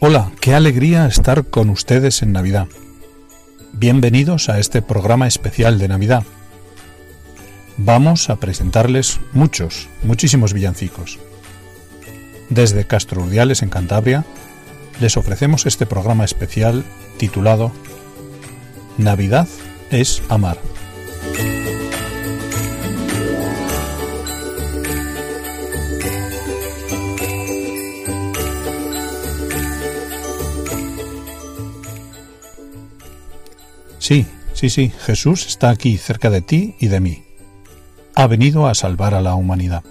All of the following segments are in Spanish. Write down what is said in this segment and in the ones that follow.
Hola, qué alegría estar con ustedes en Navidad. Bienvenidos a este programa especial de Navidad. Vamos a presentarles muchos, muchísimos villancicos. Desde Castro Urdiales, en Cantabria, les ofrecemos este programa especial titulado Navidad es amar. Sí, sí, sí, Jesús está aquí cerca de ti y de mí. Ha venido a salvar a la humanidad.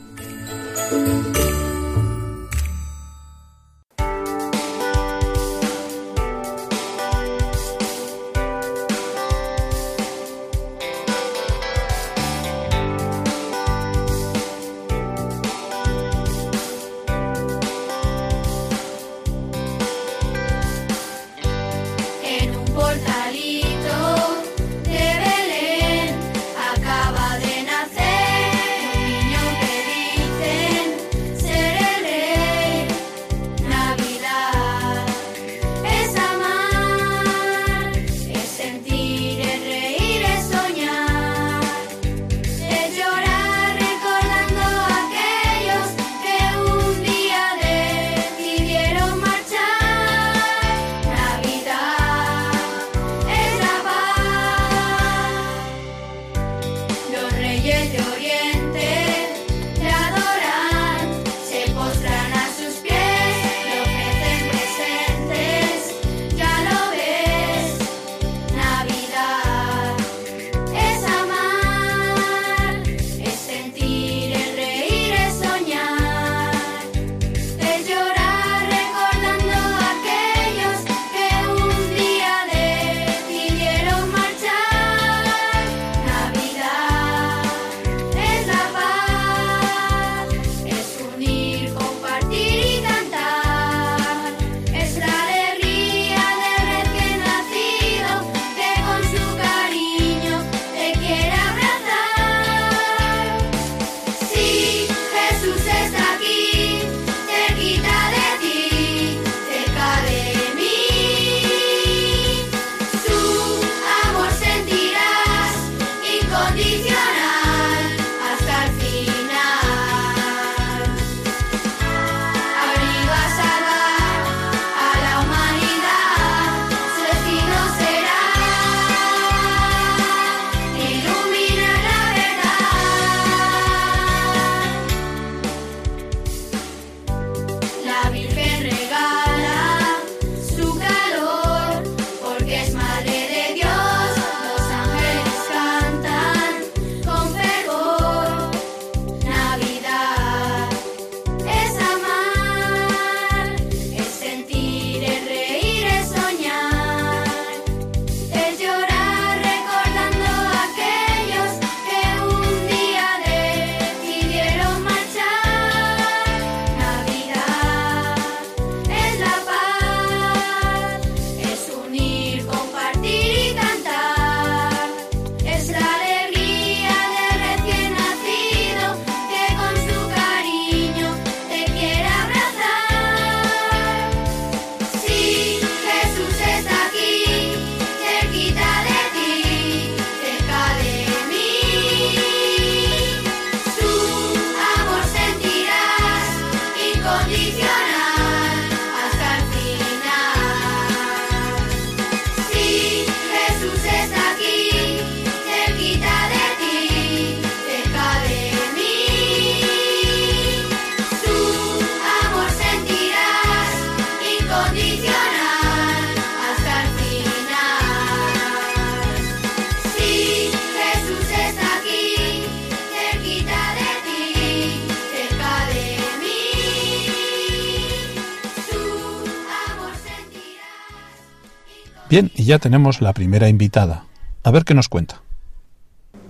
Bien, y ya tenemos la primera invitada. A ver qué nos cuenta.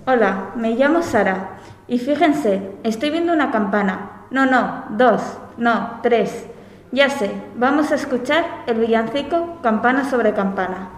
Hola, me llamo Sara. Y fíjense, estoy viendo una campana. No, no, dos, no, tres. Ya sé, vamos a escuchar el villancico Campana sobre Campana.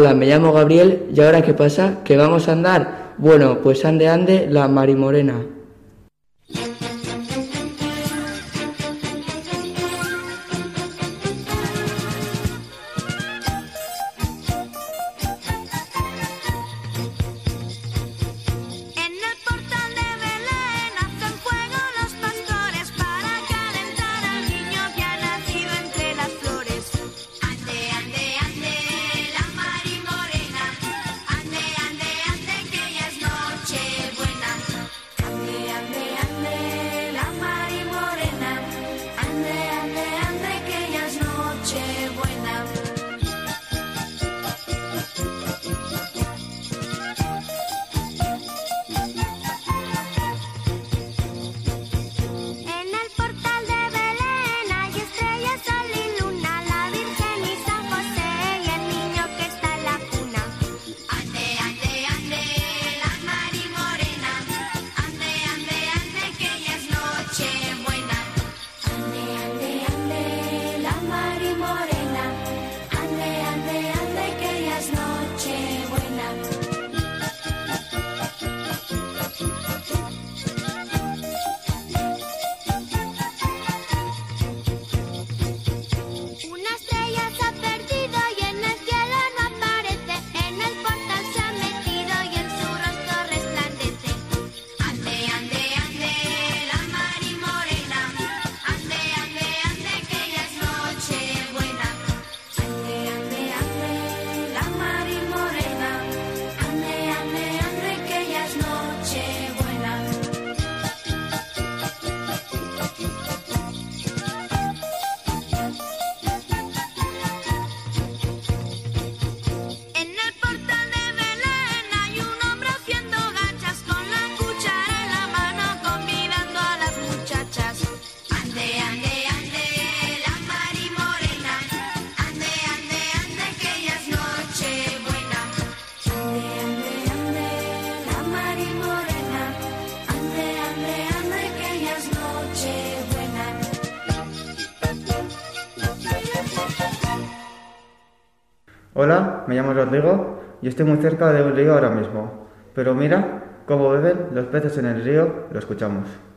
Hola, me llamo Gabriel y ahora qué pasa, que vamos a andar. Bueno, pues ande ande la Marimorena. Llamo Rodrigo y estoy muy cerca de un río ahora mismo. Pero mira cómo beben los peces en el río, lo escuchamos.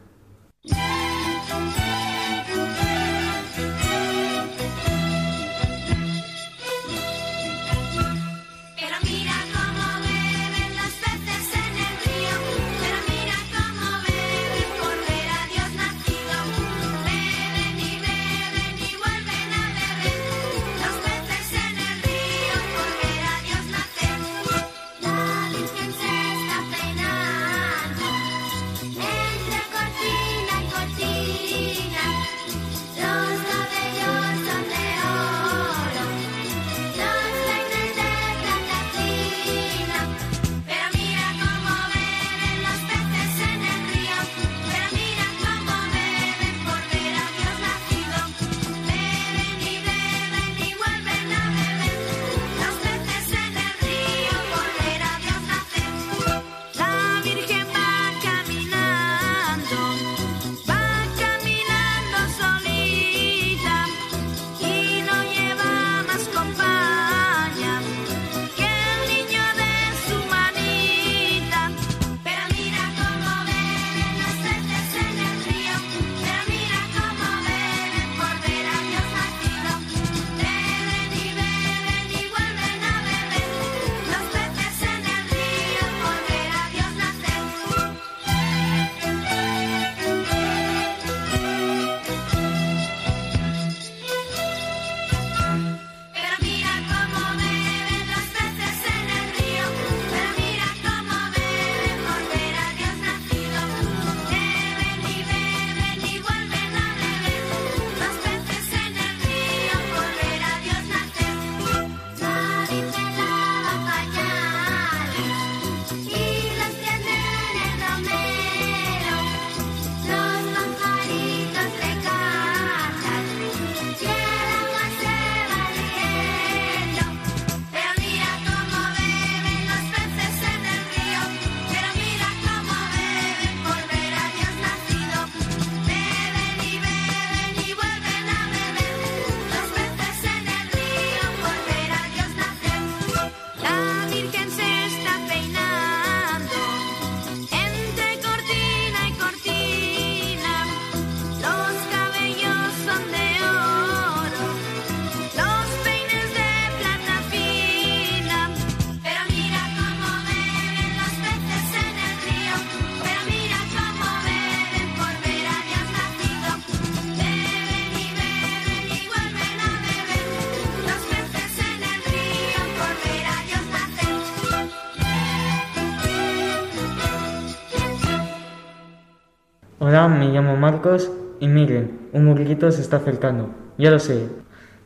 Llamo Marcos y miren, un burriquito se está acercando. Ya lo sé.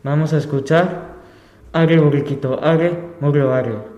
Vamos a escuchar. Agre burriquito, agre, muglo agre.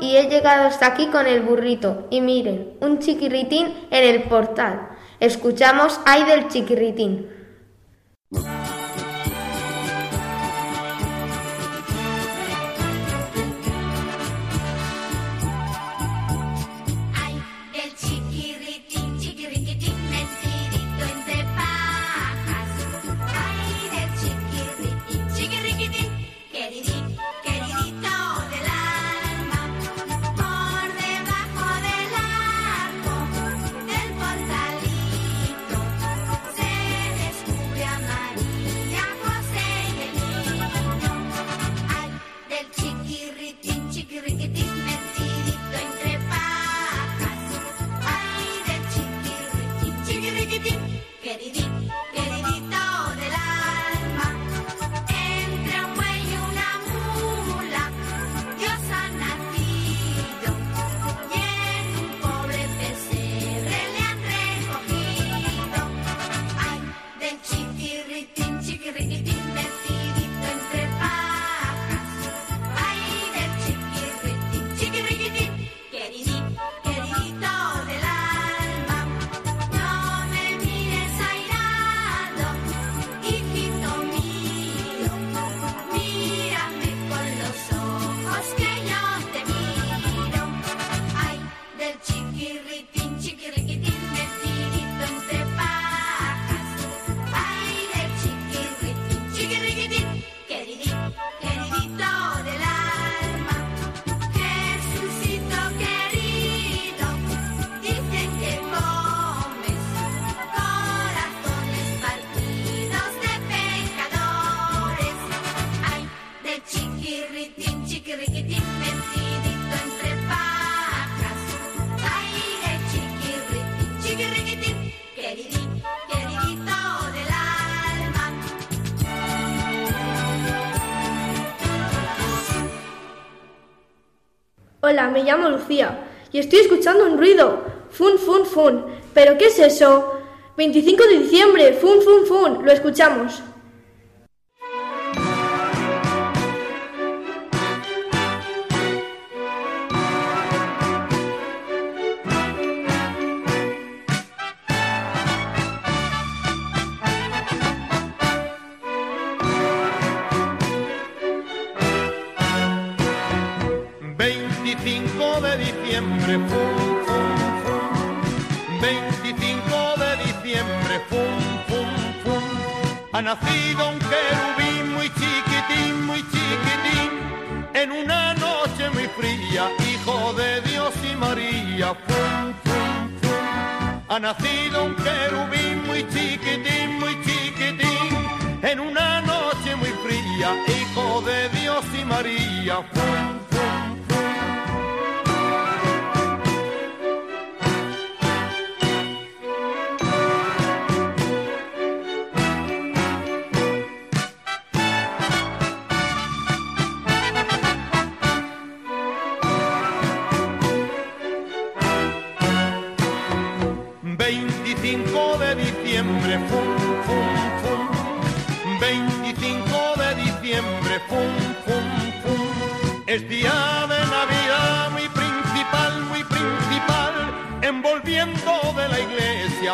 Y he llegado hasta aquí con el burrito. Y miren, un chiquirritín en el portal. Escuchamos Ay del chiquirritín. Me llamo Lucía y estoy escuchando un ruido. Fun, fun, fun. ¿Pero qué es eso? 25 de diciembre, fun, fun, fun. Lo escuchamos. Ha nacido un querubín muy chiquitín, muy chiquitín. En una noche muy fría, hijo de Dios y María, fum, fum, fum. Ha nacido un querubín muy chiquitín, muy chiquitín. En una noche muy fría, hijo de Dios y María, fum,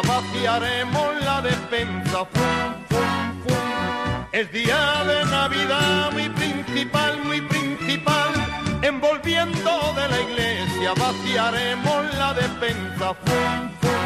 vaciaremos la despensa, fum, fum, fum. Es día de Navidad muy principal, muy principal. Envolviendo de la iglesia vaciaremos la despensa, fum, fum.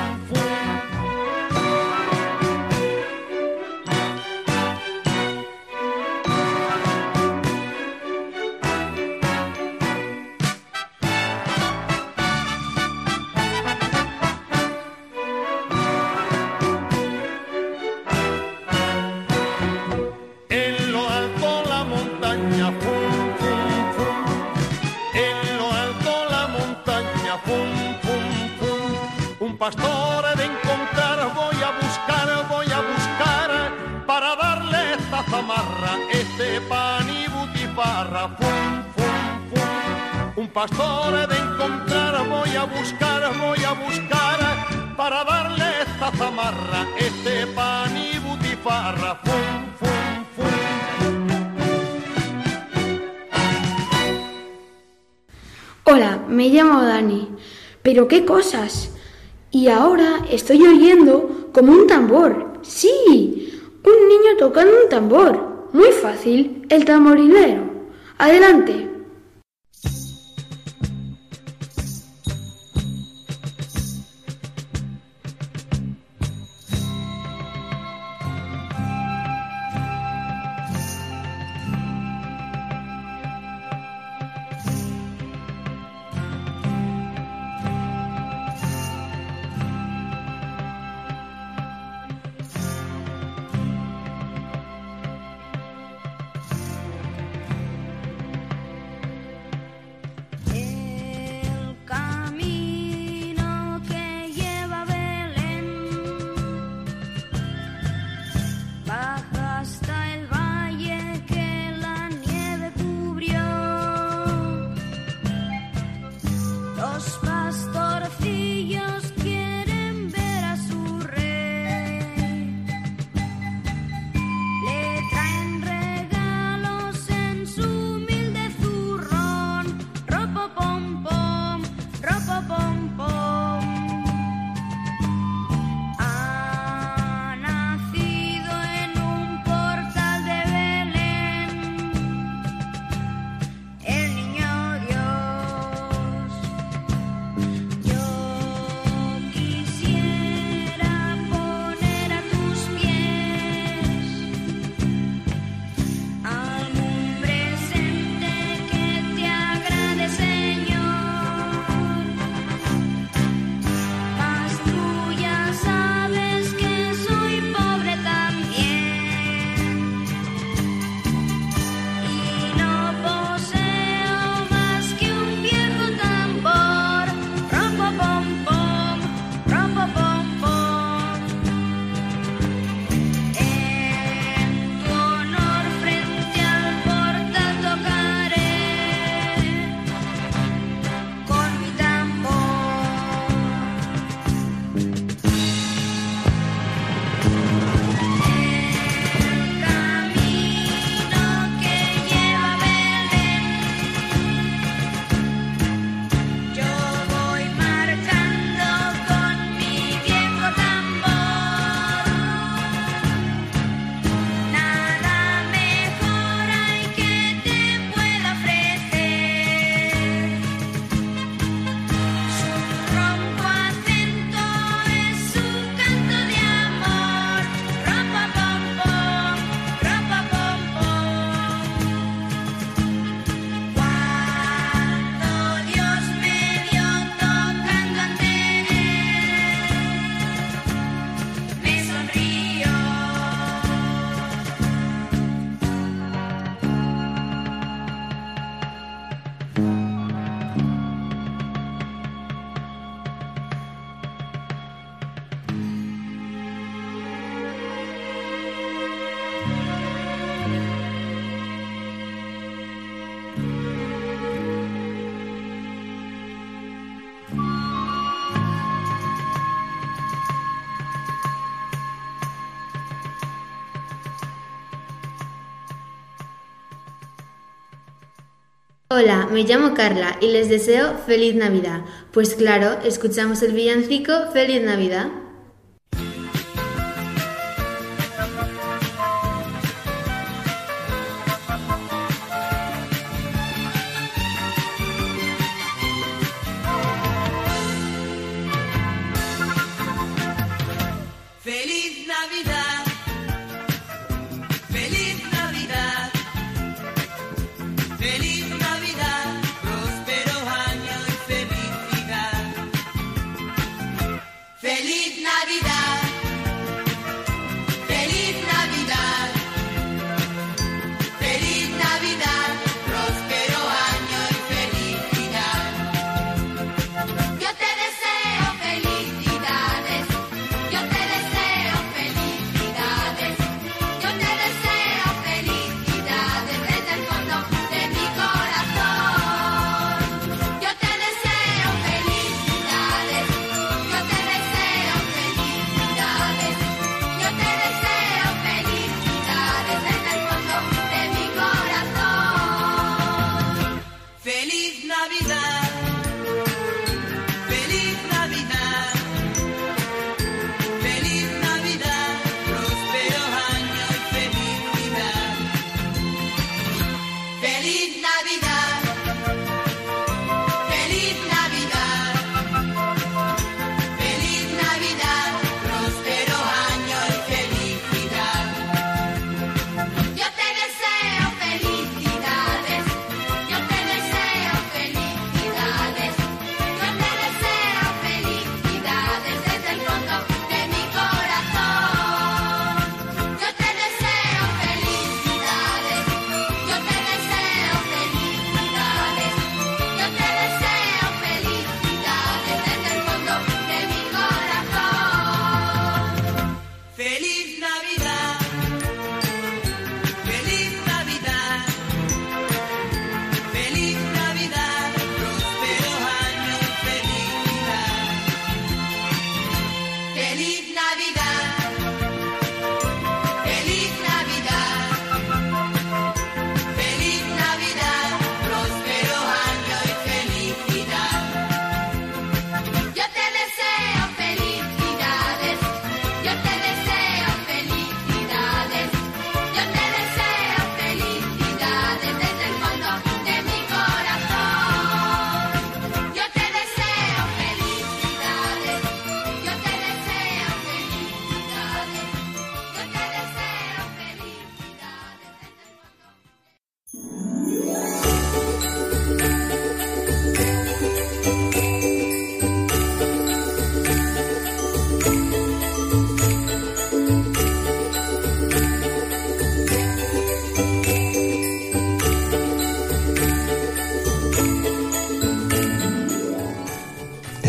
pastor de encontrar, voy a buscar, voy a buscar, para darle esta zamarra, este pan y butifarra, fum, fum, fum. Hola, me llamo Dani, pero qué cosas. Y ahora estoy oyendo como un tambor. Sí, un niño tocando un tambor. Muy fácil, el tamborilero. Adelante. Hola, me llamo Carla y les deseo feliz Navidad. Pues claro, escuchamos el villancico Feliz Navidad.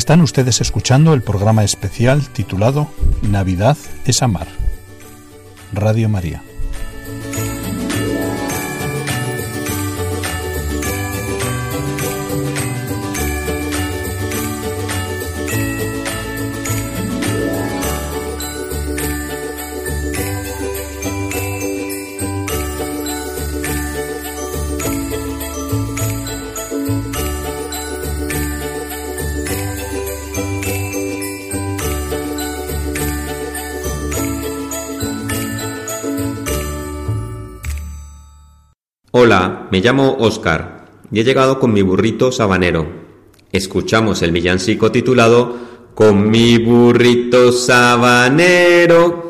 Están ustedes escuchando el programa especial titulado Navidad es amar. Radio María. Hola, me llamo Oscar y he llegado con mi burrito sabanero. Escuchamos el villancico titulado Con mi burrito sabanero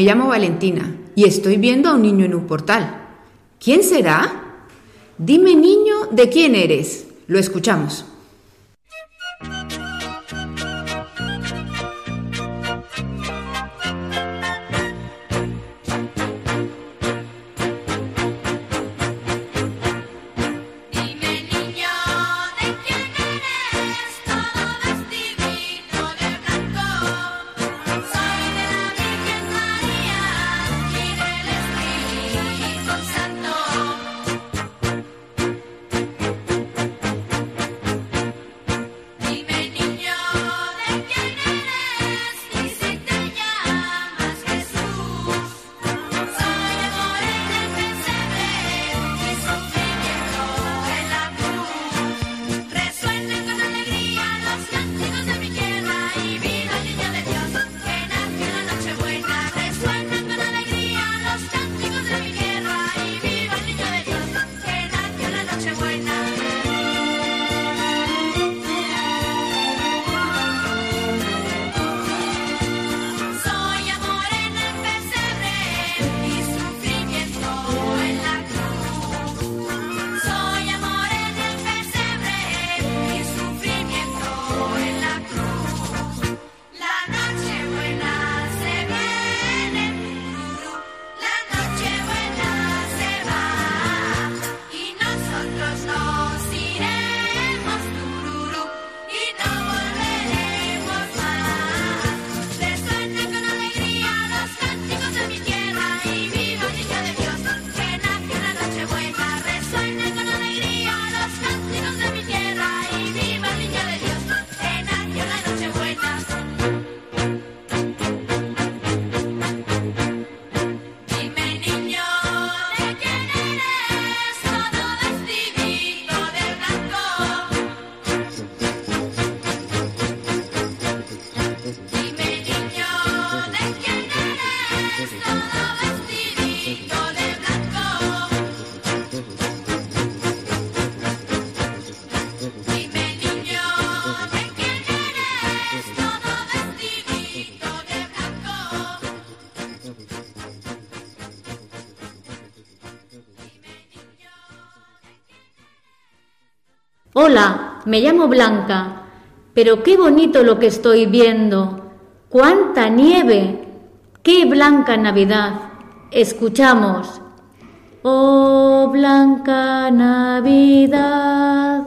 me llamo Valentina y estoy viendo a un niño en un portal. ¿Quién será? Dime, niño, ¿de quién eres? Lo escuchamos. Hola, me llamo Blanca, pero qué bonito lo que estoy viendo. ¡Cuánta nieve! ¡Qué blanca Navidad! Escuchamos. Oh, blanca Navidad.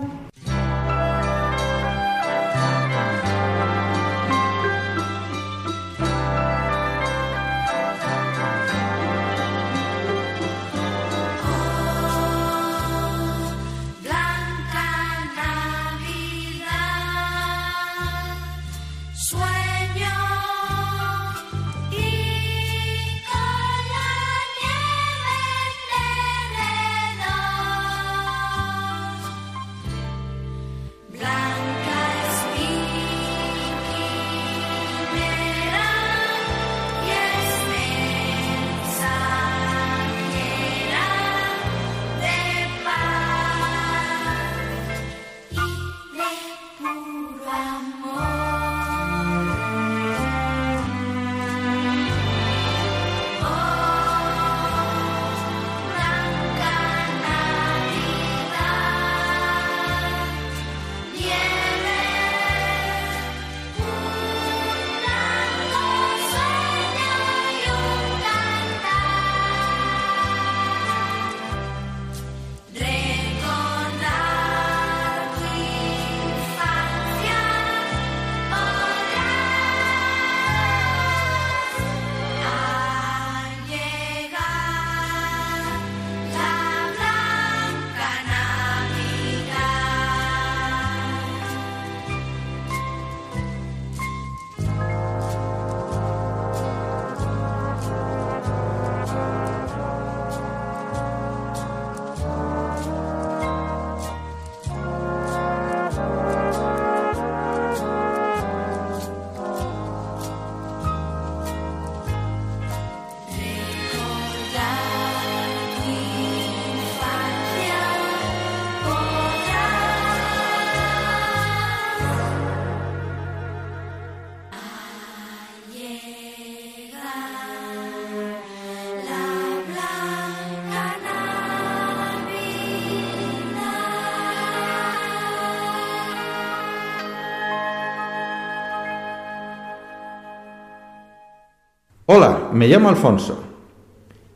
Me llamo Alfonso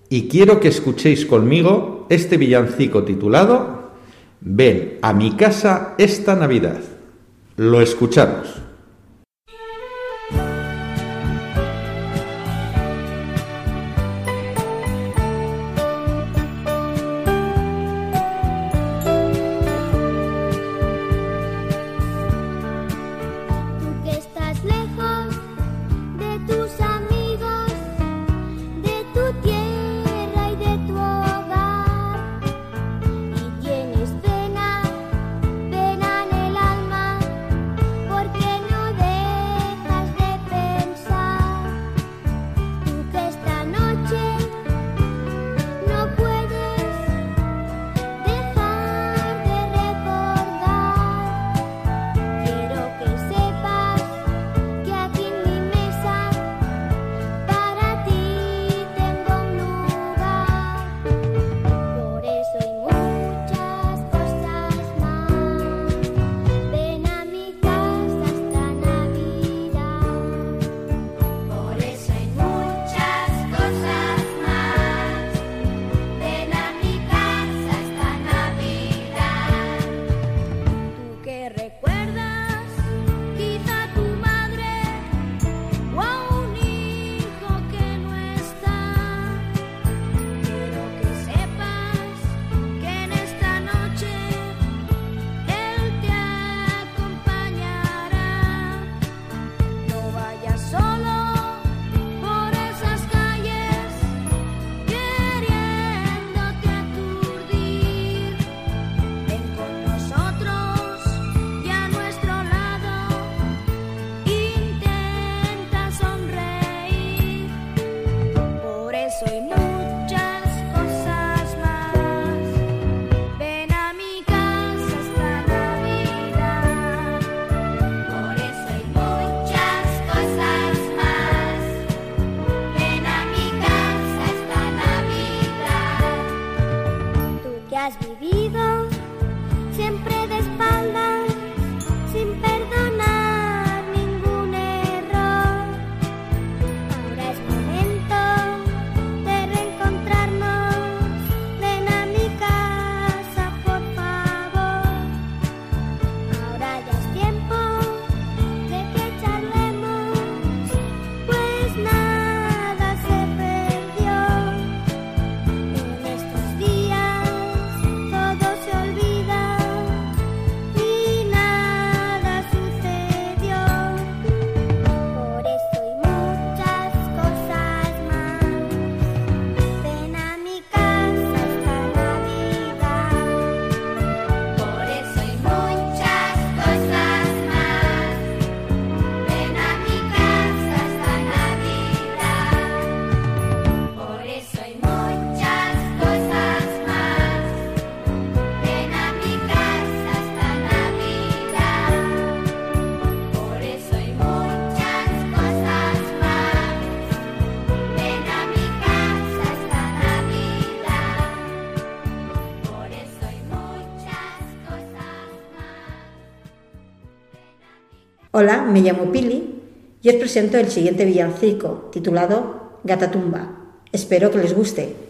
y quiero que escuchéis conmigo este villancico titulado Ven a mi casa esta Navidad. Lo escuchamos. soy Hola, me llamo Pili y os presento el siguiente villancico titulado Gatatumba. Espero que les guste.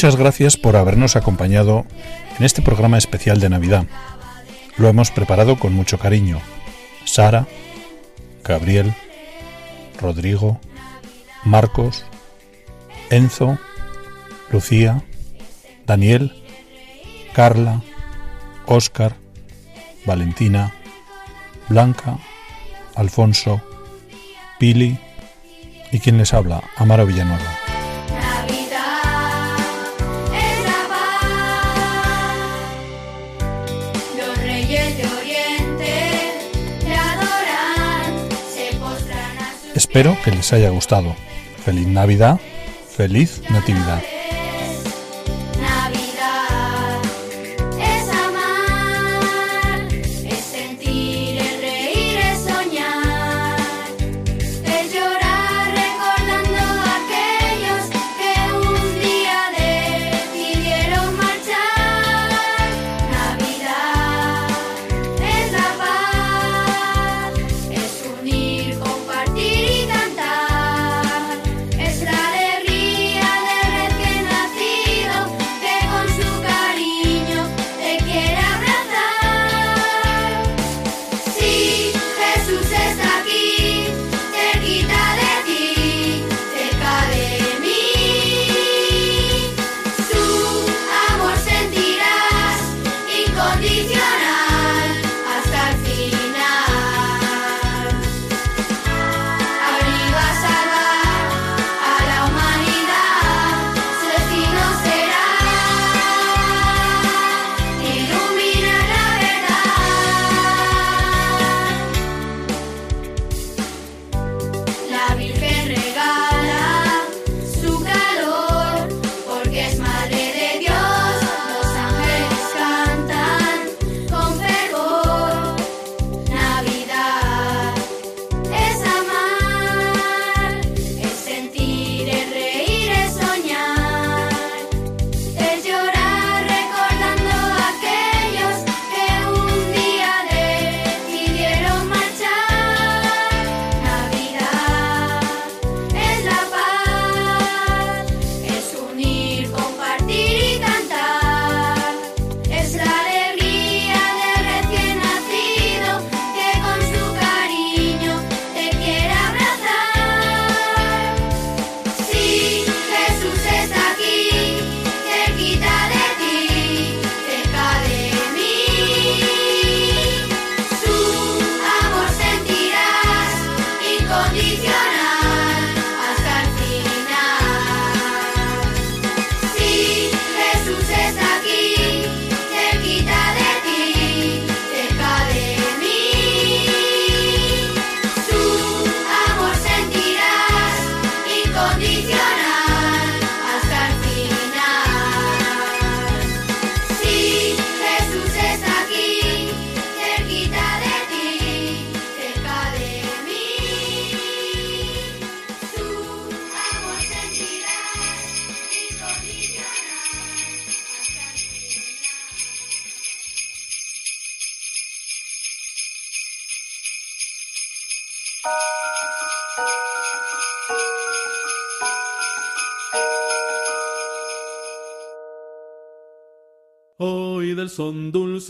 Muchas gracias por habernos acompañado en este programa especial de Navidad. Lo hemos preparado con mucho cariño. Sara, Gabriel, Rodrigo, Marcos, Enzo, Lucía, Daniel, Carla, Óscar, Valentina, Blanca, Alfonso, Pili y quien les habla, Amaro Villanueva. Espero que les haya gustado. Feliz Navidad, feliz Natividad.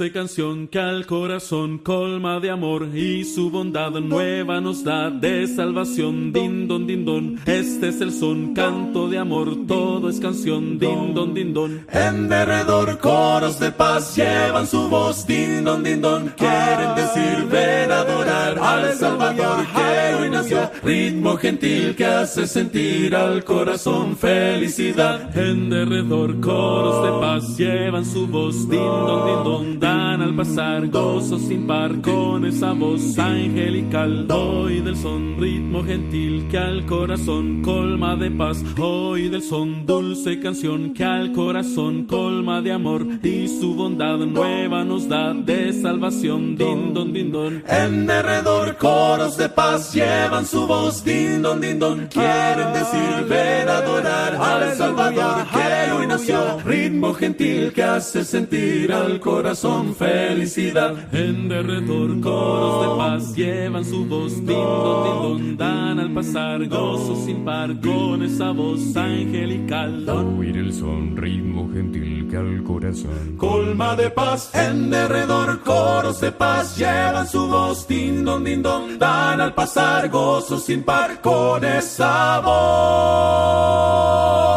Dulce canción que al corazón colma de amor y su bondad nueva nos da de salvación. Din don din don, este es el son, canto de amor, todo es canción. Din don din don. En derredor coros de paz llevan su voz. Din don din don, quieren decir ven a adorar al Salvador que hoy nació. Ritmo gentil que hace sentir al corazón felicidad. En derredor coros de paz llevan su voz. Din don din don, dan al pasar gozo sin par con esa voz angelical. Hoy del son ritmo gentil que al corazón colma de paz. Hoy del son dulce canción que al corazón colma de amor y su bondad nueva nos da de salvación. Din don din don. En derredor coros de paz llevan su voz. Din don din don. Quieren decir ven a adorar al Salvador que nació. Ritmo gentil que hace sentir al corazón felicidad. En derredor coros de paz llevan su voz. Din don din don. Dan al pasar gozo sin par con esa voz angelical. Oír el son, ritmo gentil que al corazón Colma de paz, en derredor coros de paz llevan su voz, din don din don, dan al pasar gozo sin par con esa voz.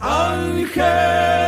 Ángel.